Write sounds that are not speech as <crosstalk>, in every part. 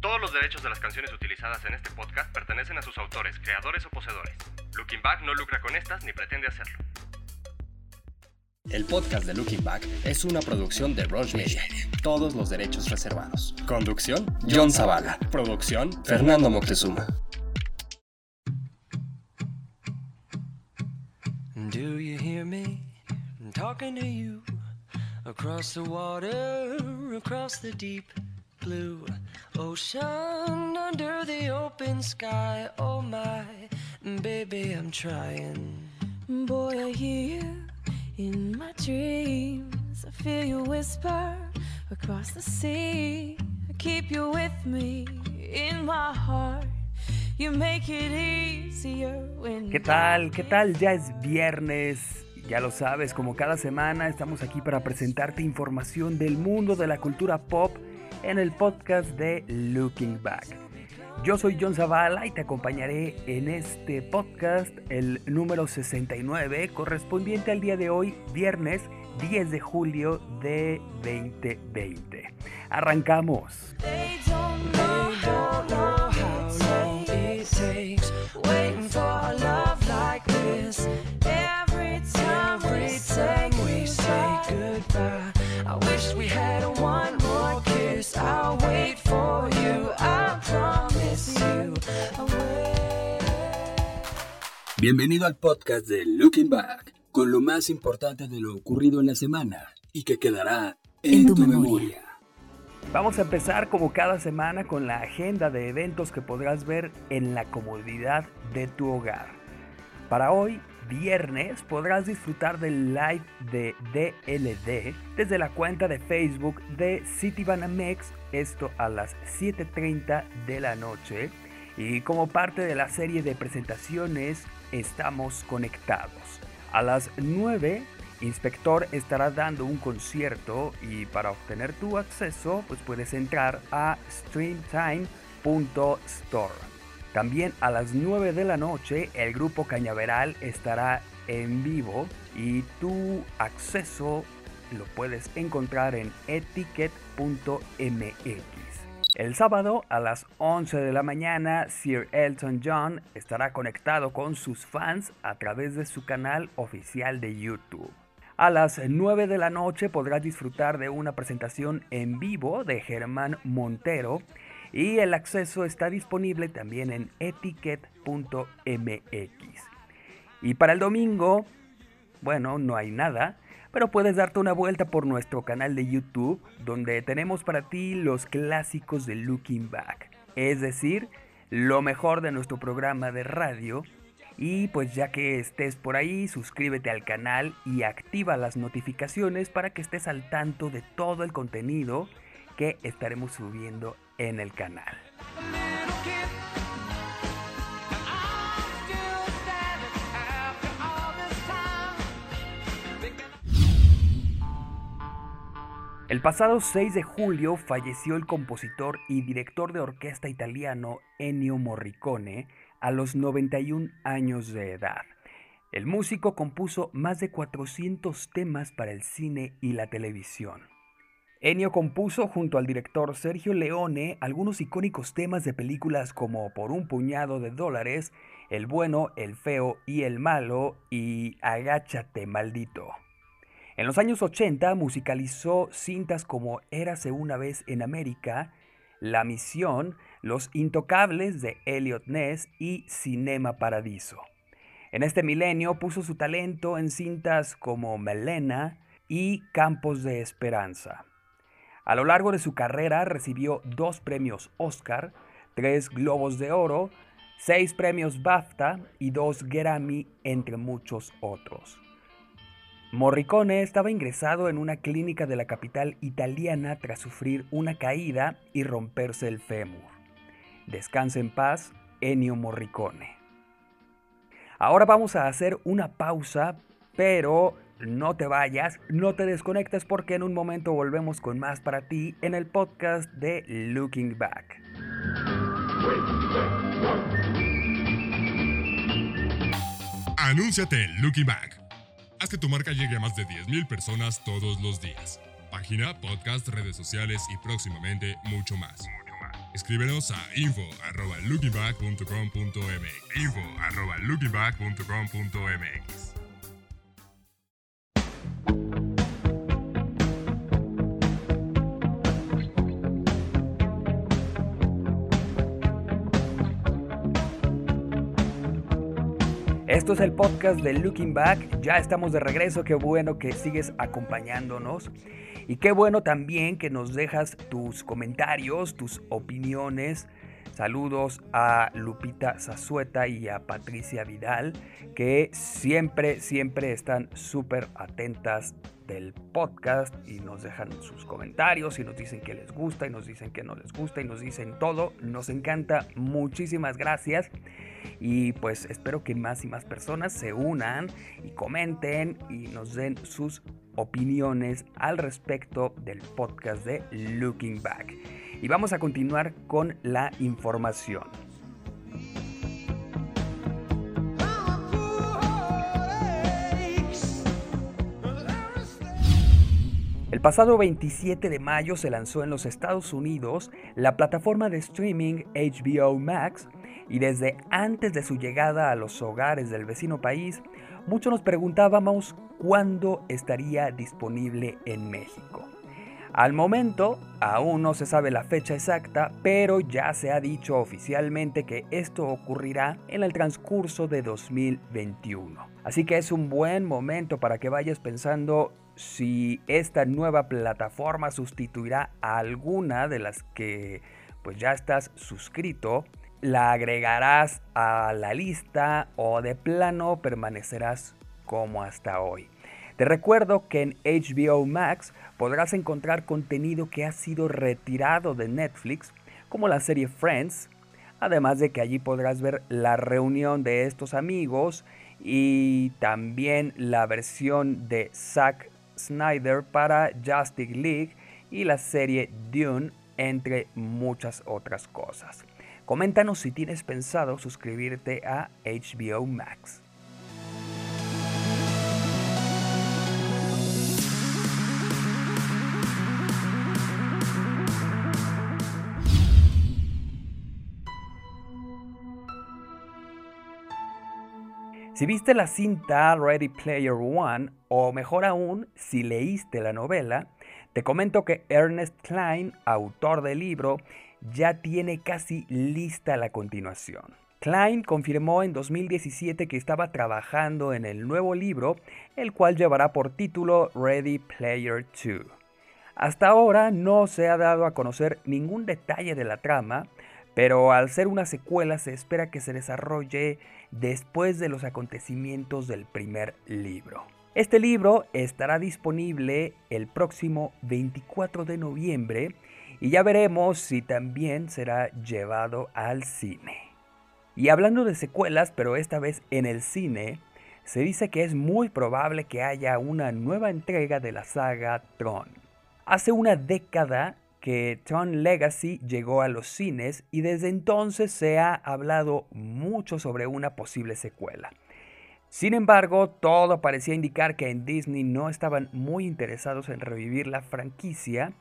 Todos los derechos de las canciones utilizadas en este podcast pertenecen a sus autores, creadores o poseedores. Looking Back no lucra con estas ni pretende hacerlo. El podcast de Looking Back es una producción de Rush Media. Todos los derechos reservados. Conducción, John Zavala. Producción, Fernando Moctezuma. Do you hear me talking to you across the water, across the deep blue ocean, under the open sky? Oh my, baby, I'm trying. Boy, I hear you in my dreams. I feel you whisper across the sea. I keep you with me in my heart. You make it easier when ¿Qué tal? ¿Qué tal? Ya es viernes. Ya lo sabes, como cada semana estamos aquí para presentarte información del mundo de la cultura pop en el podcast de Looking Back. Yo soy John Zavala y te acompañaré en este podcast, el número 69, correspondiente al día de hoy, viernes 10 de julio de 2020. Arrancamos. they don't know how long Bienvenido al podcast de Looking Back, con lo más importante de lo ocurrido en la semana y que quedará en, tu, memoria. Vamos a empezar como cada semana con la agenda de eventos que podrás ver en la comodidad de tu hogar. Para hoy, viernes, podrás disfrutar del live de DLD desde la cuenta de Facebook de Citibanamex, esto a las 7.30 de la noche. Y como parte de la serie de presentaciones, estamos conectados. A las 9 Inspector estará dando un concierto y para obtener tu acceso pues puedes entrar a streamtime.store. También a las 9 de la noche el grupo Cañaveral estará en vivo y tu acceso lo puedes encontrar en etiquet.mx. El sábado a las 11 de la mañana, Sir Elton John estará conectado con sus fans a través de su canal oficial de YouTube. A las 9 de la noche podrás disfrutar de una presentación en vivo de Germán Montero y el acceso está disponible también en etiquet.mx. Y para el domingo, bueno, no hay nada, pero puedes darte una vuelta por nuestro canal de YouTube, donde tenemos para ti los clásicos de Looking Back, es decir, lo mejor de nuestro programa de radio. Y pues ya que estés por ahí, suscríbete al canal y activa las notificaciones para que estés al tanto de todo el contenido que estaremos subiendo en el canal. El pasado 6 de julio falleció el compositor y director de orquesta italiano Ennio Morricone a los 91 años de edad. El músico compuso más de 400 temas para el cine y la televisión. Ennio compuso junto al director Sergio Leone algunos icónicos temas de películas como Por un puñado de dólares, El bueno, el feo y el malo y Agáchate maldito. En los años 80 musicalizó cintas como Érase una vez en América, La Misión, Los Intocables de Elliot Ness y Cinema Paradiso. En este milenio puso su talento en cintas como Melena y Campos de Esperanza. A lo largo de su carrera recibió dos premios Oscar, tres Globos de Oro, seis premios BAFTA y dos Grammy, entre muchos otros. Morricone estaba ingresado en una clínica de la capital italiana tras sufrir una caída y romperse el fémur. Descansa en paz, Ennio Morricone. Ahora vamos a hacer una pausa, pero no te vayas, no te desconectes porque en un momento volvemos con más para ti en el podcast de Looking Back. Anúnciate Looking Back. Haz que tu marca llegue a más de 10.000 personas todos los días. Página, podcast, redes sociales y próximamente mucho más. Escríbenos a info.lookingback.com.mx info.lookingback.com.mx Esto es el podcast de Looking Back. Ya estamos de regreso. Qué bueno que sigues acompañándonos. Y qué bueno también que nos dejas tus comentarios, tus opiniones. Saludos a Lupita Zazueta y a Patricia Vidal, que siempre, siempre están súper atentas del podcast y nos dejan sus comentarios y nos dicen que les gusta y nos dicen que no les gusta y nos dicen todo. Nos encanta. Muchísimas gracias. Y pues espero que más y más personas se unan y comenten y nos den sus opiniones al respecto del podcast de Looking Back. Y vamos a continuar con la información. El pasado 27 de mayo se lanzó en los Estados Unidos la plataforma de streaming HBO Max y desde antes de su llegada a los hogares del vecino país, muchos nos preguntábamos cuándo estaría disponible en México. Al momento, aún no se sabe la fecha exacta, pero ya se ha dicho oficialmente que esto ocurrirá en el transcurso de 2021. Así que es un buen momento para que vayas pensando si esta nueva plataforma sustituirá a alguna de las que pues ya estás suscrito la agregarás a la lista o de plano permanecerás como hasta hoy. Te recuerdo que en HBO Max podrás encontrar contenido que ha sido retirado de Netflix, como la serie Friends, además de que allí podrás ver la reunión de estos amigos y también la versión de Zack Snyder para Justice League y la serie Dune, entre muchas otras cosas. Coméntanos si tienes pensado suscribirte a HBO Max. Si viste la cinta Ready Player One, o mejor aún, si leíste la novela, te comento que Ernest Klein, autor del libro, ya tiene casi lista la continuación. Klein confirmó en 2017 que estaba trabajando en el nuevo libro, el cual llevará por título Ready Player 2. Hasta ahora no se ha dado a conocer ningún detalle de la trama, pero al ser una secuela se espera que se desarrolle después de los acontecimientos del primer libro. Este libro estará disponible el próximo 24 de noviembre y ya veremos si también será llevado al cine. Y hablando de secuelas, pero esta vez en el cine, se dice que es muy probable que haya una nueva entrega de la saga Tron. Hace una década que Tron Legacy llegó a los cines y desde entonces se ha hablado mucho sobre una posible secuela. Sin embargo, todo parecía indicar que en Disney no estaban muy interesados en revivir la franquicia,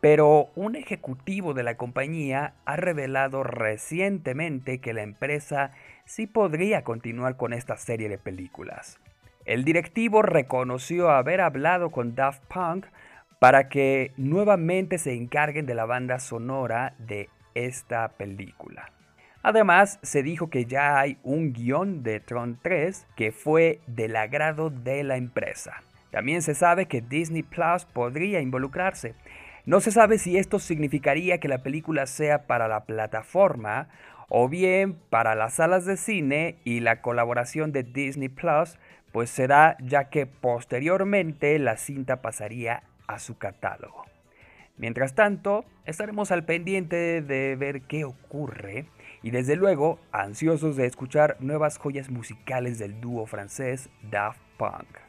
pero un ejecutivo de la compañía ha revelado recientemente que la empresa sí podría continuar con esta serie de películas. El directivo reconoció haber hablado con Daft Punk para que nuevamente se encarguen de la banda sonora de esta película. Además, se dijo que ya hay un guion de Tron 3 que fue del agrado de la empresa. También se sabe que Disney Plus podría involucrarse, no se sabe si esto significaría que la película sea para la plataforma o bien para las salas de cine y la colaboración de Disney Plus pues será ya que posteriormente la cinta pasaría a su catálogo. Mientras tanto, estaremos al pendiente de ver qué ocurre y desde luego ansiosos de escuchar nuevas joyas musicales del dúo francés Daft Punk.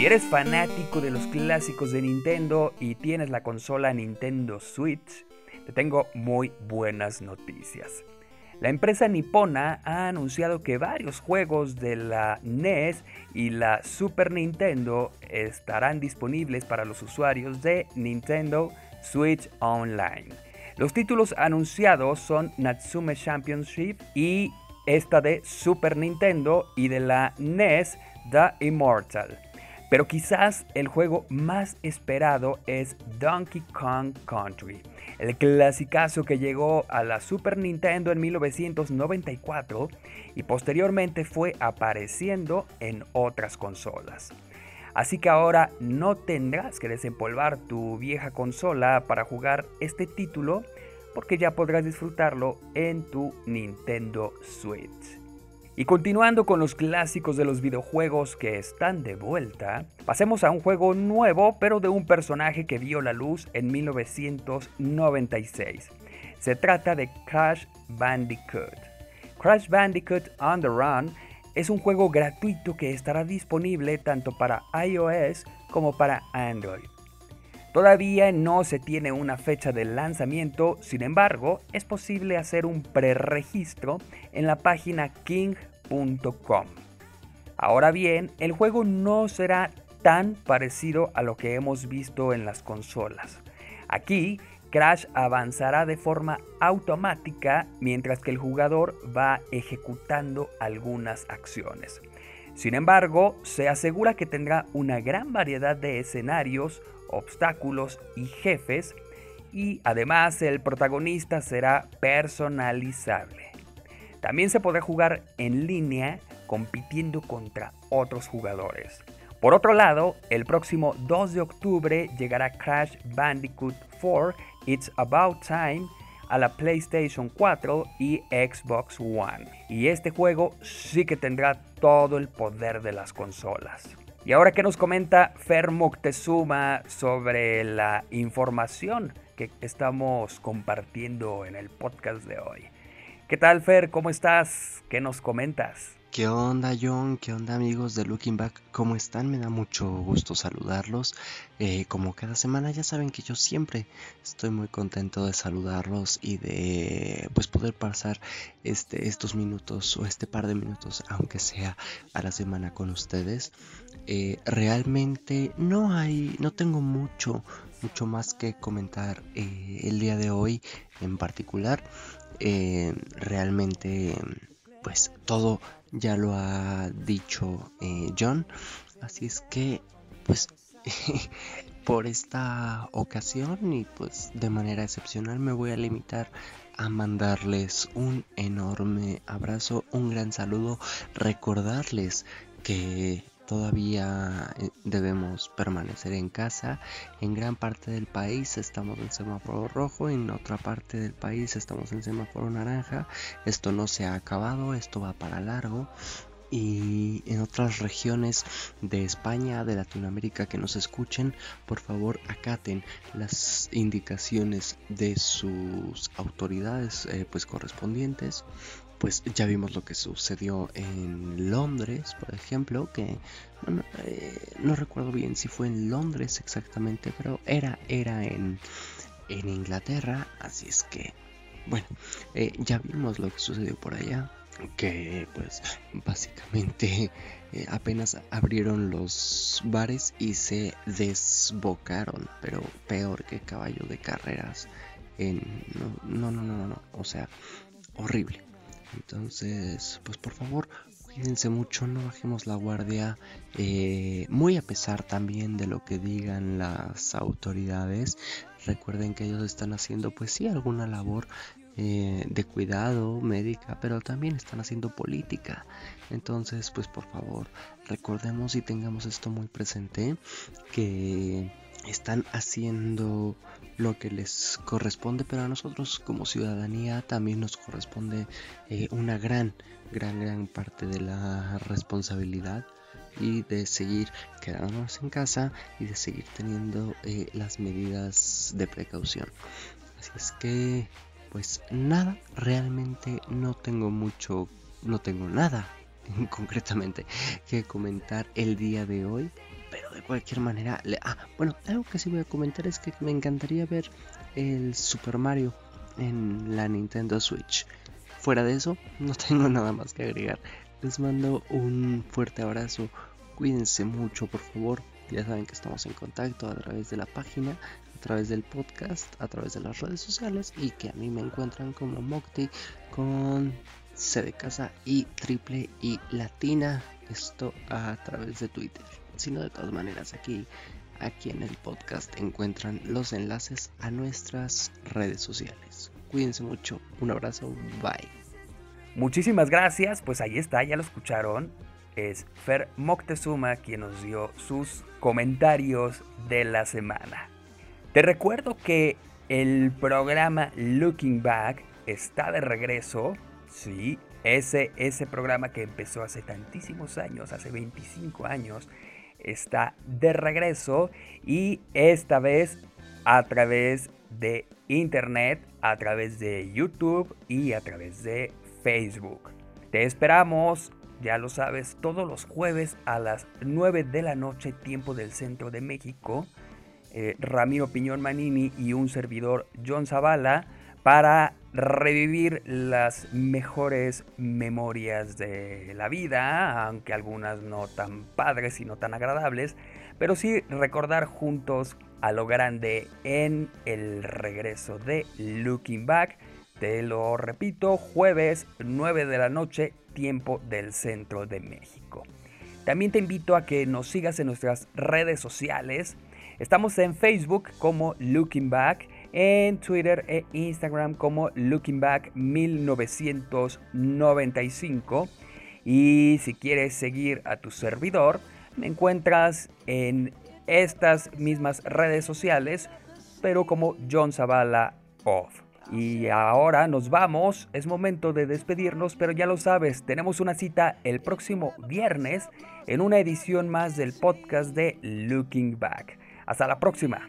Si eres fanático de los clásicos de Nintendo y tienes la consola Nintendo Switch, te tengo muy buenas noticias. La empresa nipona ha anunciado que varios juegos de la NES y la Super Nintendo estarán disponibles para los usuarios de Nintendo Switch Online. Los títulos anunciados son Natsume Championship y esta de Super Nintendo y de la NES The Immortal. Pero quizás el juego más esperado es Donkey Kong Country, el clasicazo que llegó a la Super Nintendo en 1994 y posteriormente fue apareciendo en otras consolas. Así que ahora no tendrás que desempolvar tu vieja consola para jugar este título porque ya podrás disfrutarlo en tu Nintendo Switch. Y continuando con los clásicos de los videojuegos que están de vuelta, pasemos a un juego nuevo pero de un personaje que vio la luz en 1996. Se trata de Crash Bandicoot. Crash Bandicoot on the Run es un juego gratuito que estará disponible tanto para iOS como para Android. Todavía no se tiene una fecha de lanzamiento, sin embargo, es posible hacer un preregistro en la página king.com. Ahora bien, el juego no será tan parecido a lo que hemos visto en las consolas. Aquí, Crash avanzará de forma automática mientras que el jugador va ejecutando algunas acciones. Sin embargo, se asegura que tendrá una gran variedad de escenarios obstáculos y jefes y además el protagonista será personalizable. También se podrá jugar en línea compitiendo contra otros jugadores. Por otro lado, el próximo 2 de octubre llegará Crash Bandicoot 4 It's About Time a la PlayStation 4 y Xbox One. Y este juego sí que tendrá todo el poder de las consolas. Y ahora que nos comenta Fer Moctezuma sobre la información que estamos compartiendo en el podcast de hoy. ¿Qué tal Fer? ¿Cómo estás? ¿Qué nos comentas? ¿Qué onda John? ¿Qué onda amigos de Looking Back? ¿Cómo están? Me da mucho gusto saludarlos. Eh, como cada semana ya saben que yo siempre estoy muy contento de saludarlos y de pues poder pasar este, estos minutos o este par de minutos, aunque sea a la semana con ustedes. Eh, realmente no hay, no tengo mucho, mucho más que comentar eh, el día de hoy en particular. realmente pues todo ya lo ha dicho eh, John. Así es que, pues, <laughs> por esta ocasión y pues de manera excepcional me voy a limitar a mandarles un enorme abrazo, un gran saludo, recordarles que todavía eh, debemos permanecer en casa. En gran parte del país estamos en semáforo rojo, en otra parte del país estamos en semáforo naranja. Esto no se ha acabado, esto va para largo. Y en otras regiones de España, de Latinoamérica que nos escuchen, por favor acaten las indicaciones de sus autoridades eh, pues correspondientes pues ya vimos lo que sucedió en Londres, por ejemplo, que eh, no recuerdo bien si fue en Londres exactamente, pero era, era en, en Inglaterra, así es que, bueno, eh, ya vimos lo que sucedió por allá, que pues básicamente eh, apenas abrieron los bares y se desbocaron, pero peor que caballo de carreras. No, no, no, no, no, o sea, horrible. Entonces, pues por favor, cuídense mucho, no bajemos la guardia, eh, muy a pesar también de lo que digan las autoridades. Recuerden que ellos están haciendo, pues sí, alguna labor eh, de cuidado médica, pero también están haciendo política. Entonces, pues por favor, recordemos y tengamos esto muy presente, que están haciendo lo que les corresponde, pero a nosotros como ciudadanía también nos corresponde eh, una gran, gran, gran parte de la responsabilidad y de seguir quedándonos en casa y de seguir teniendo eh, las medidas de precaución. Así es que, pues nada, realmente no tengo mucho, no tengo nada <laughs> concretamente que comentar el día de hoy pero de cualquier manera, ah, bueno, algo que sí voy a comentar es que me encantaría ver el Super Mario en la Nintendo Switch. Fuera de eso, <laughs> no tengo nada más que agregar. Les mando un fuerte abrazo. Cuídense mucho, por favor. Ya saben que estamos en contacto a través de la página, a través del podcast, a través de las redes sociales y que a mí me encuentran como Mocti con C de casa y triple y latina. Esto a través de Twitter. Sino de todas maneras aquí aquí en el podcast encuentran los enlaces a nuestras redes sociales. Cuídense mucho, un abrazo, bye. Muchísimas gracias, pues ahí está, ya lo escucharon. Es Fer Moctezuma quien nos dio sus comentarios de la semana. Te recuerdo que el programa Looking Back está de regreso. Sí, ese, ese programa que empezó hace tantísimos años, hace 25 años, está de regreso y esta vez a través de internet, a través de YouTube y a través de Facebook. Te esperamos, ya lo sabes, todos los jueves a las 9 de la noche, tiempo del centro de México. Eh, Ramiro Piñón Manini y un servidor John Zavala para revivir las mejores memorias de la vida, aunque algunas no tan padres y no tan agradables, pero sí recordar juntos a lo grande en el regreso de Looking Back. Te lo repito, jueves 9 de la noche, tiempo del centro de México. También te invito a que nos sigas en nuestras redes sociales. Estamos en Facebook como Looking Back en Twitter e Instagram como Looking Back 1995. Y si quieres seguir a tu servidor, me encuentras en estas mismas redes sociales, pero como John Zavala Off. Y ahora nos vamos, es momento de despedirnos, pero ya lo sabes, tenemos una cita el próximo viernes en una edición más del podcast de Looking Back. Hasta la próxima.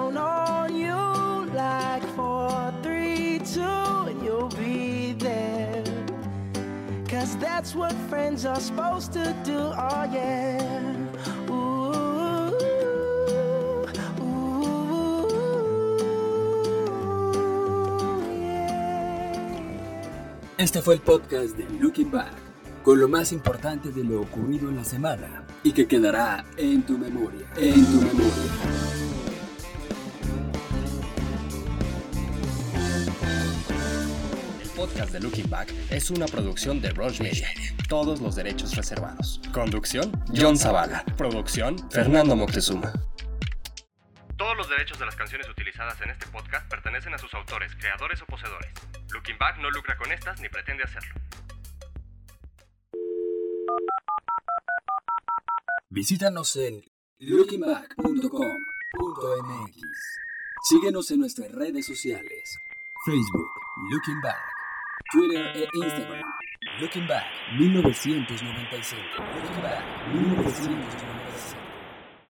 that's what friends are supposed to do, oh yeah. Ooh, yeah. Este fue el podcast de Looking Back, con lo más importante de lo ocurrido en la semana y que quedará en tu memoria, en tu memoria. Podcast de Looking Back es una producción de Rush Media. Todos los derechos reservados. Conducción, John Zavala. Producción, Fernando Moctezuma. Todos los derechos de las canciones utilizadas en este podcast pertenecen a sus autores, creadores o poseedores. Looking Back no lucra con estas ni pretende hacerlo. Visítanos en lookingback.com.mx. Síguenos en nuestras redes sociales. Facebook, Looking Back. Twitter e Instagram. Looking Back 1995. Looking Back 1995.